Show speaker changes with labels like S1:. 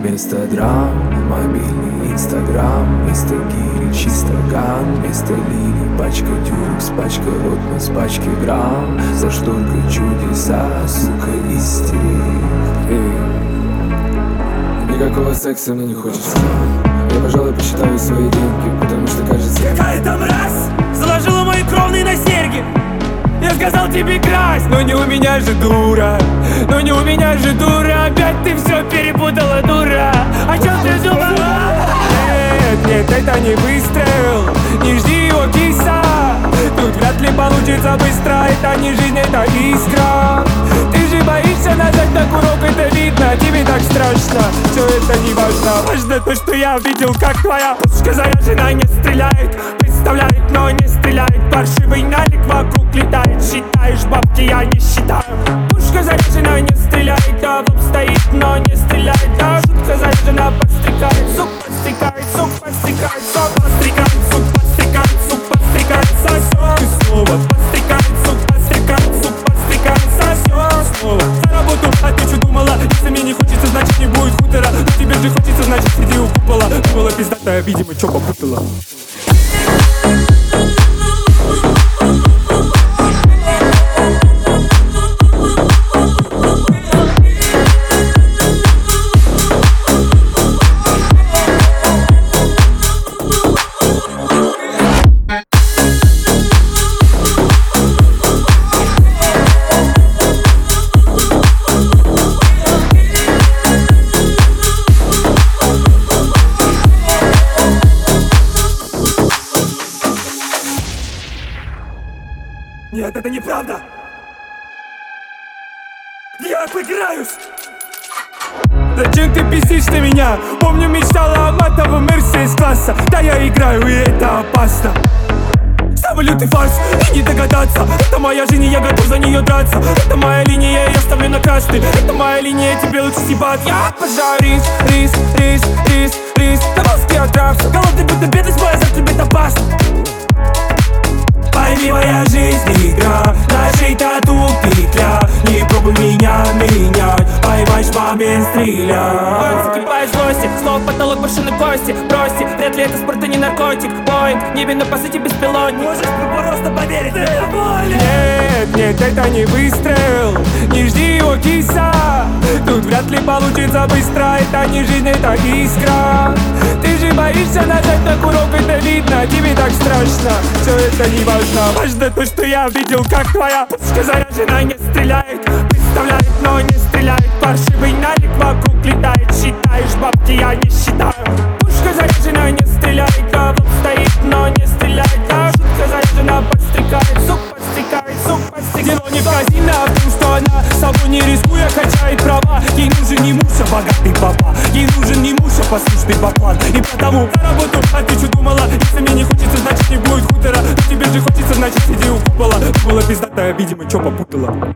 S1: Вместо драм, мобильный инстаграм. Вместо гири чисто ган Вместо лилий пачка дюрекс Пачка ротно с пачки грамм. За штукой чудеса, сука, истерик? Эй, Никакого секса мне не хочется. Я, пожалуй, посчитаю свои деньги Потому что кажется
S2: Какая-то мразь заложила мои кровные на серьги. Я сказал тебе красть, но не у меня же дура Но не у меня же дура Опять ты все перепутала, дура. О чем ты думала? Нет, нет, это не выстрел Не жди его киса. Тут вряд ли получится быстро Это не жизнь, это искра. Ты же боишься нажать на курок Это видно, тебе так страшно. Все это не важно Важно то, что я видел, как твоя пушка заряжена Не стреляет, представляет, но не стреляет. Паршивый налик вокруг летает. Считаешь бабки, я не считаю. Пушка заряжена, не стреляет А в стоит, но не стреляет. А шутка заряжена, подстрекает. Сук подстрекает, сук подстрекает Сук подстрекает, сук подстрекает Сук подстрекает, сосет И снова подстрекает, сук подстрекает Сук подстрекает, сосет Снова за работу, а ты думала? Если мне не хочется, значит не будет хутора. Но тебе же хочется, значит сиди у купола. Думала пиздатая, видимо, чё попутала Нет, это неправда! Я обыграюсь! Зачем ты пиздишь на меня? Помню, мечтала о матовом мерсе из класса Да я играю, и это опасно. Самый лютый фарс, и не догадаться. Это моя жизнь, и я готов за нее драться. Это моя линия, я ставлю на красный. Это моя линия, тебе лучше съебать Я обожаю рис, рис, рис, рис, рис На волоске отрався Голодный будто бедность моя, завтра будет Момент стреляй Закипаешь злости Снова потолок машины кости. Бросьте, вряд ли это спорт и не наркотик. Боинг, небе, но по сути беспилотник. Можешь просто поверить, это больно Нет, нет, это не выстрел. Не жди его киса. Тут вряд ли получится быстро. Это не жизнь, это искра. Ты же боишься нажать на курок Это видно, тебе так страшно. Все это не важно. Важно то, что я видел, как твоя пушка заряжена Не стреляет, представляет, но не стреляет богатый папа. Ей нужен не муж, а послушный баклан И потому на работу, а думала? Если мне не хочется, значит не будет хутора. Но тебе же хочется, значит сиди у купола. Была пиздатая, видимо, чё попутала